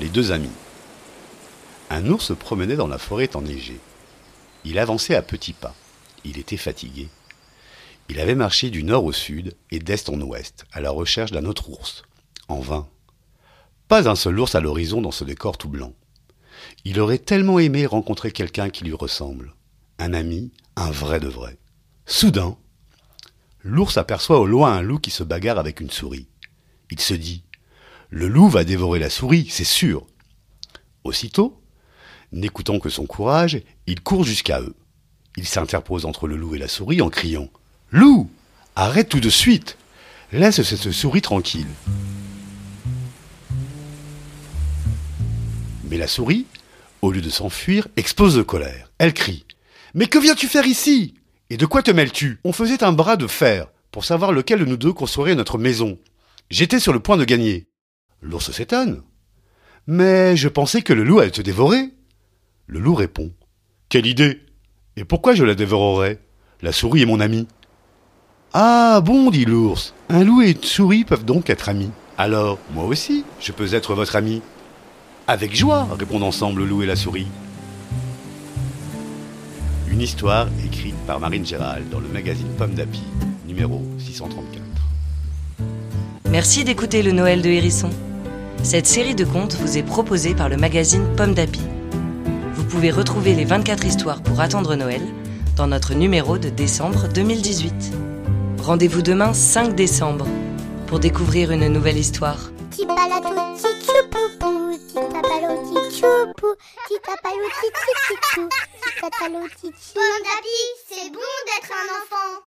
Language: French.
les deux amis. Un ours se promenait dans la forêt enneigée. Il avançait à petits pas. Il était fatigué. Il avait marché du nord au sud et d'est en ouest, à la recherche d'un autre ours. En vain. Pas un seul ours à l'horizon dans ce décor tout blanc. Il aurait tellement aimé rencontrer quelqu'un qui lui ressemble. Un ami, un vrai de vrai. Soudain, l'ours aperçoit au loin un loup qui se bagarre avec une souris. Il se dit le loup va dévorer la souris, c'est sûr. Aussitôt, n'écoutant que son courage, il court jusqu'à eux. Il s'interpose entre le loup et la souris en criant Loup Arrête tout de suite Laisse cette souris tranquille. Mais la souris, au lieu de s'enfuir, explose de colère. Elle crie Mais que viens-tu faire ici? Et de quoi te mêles-tu? On faisait un bras de fer pour savoir lequel de nous deux construirait notre maison. J'étais sur le point de gagner. L'ours s'étonne. Mais je pensais que le loup allait te dévorer. Le loup répond. Quelle idée Et pourquoi je la dévorerais? La souris est mon amie. Ah bon, dit l'ours. Un loup et une souris peuvent donc être amis. Alors, moi aussi, je peux être votre ami. Avec joie, répondent ensemble le loup et la souris. Une histoire écrite par Marine Gérald dans le magazine Pomme d'Api, numéro 634. Merci d'écouter le Noël de Hérisson. Cette série de contes vous est proposée par le magazine Pomme d'Api. Vous pouvez retrouver les 24 histoires pour attendre Noël dans notre numéro de décembre 2018. Rendez-vous demain 5 décembre pour découvrir une nouvelle histoire. Petit palato, petit poupou. Petit papalo, petit choupou. Petit papalo, petit chouchou. Petit papalo, petit Bon d'appui, c'est bon d'être un enfant.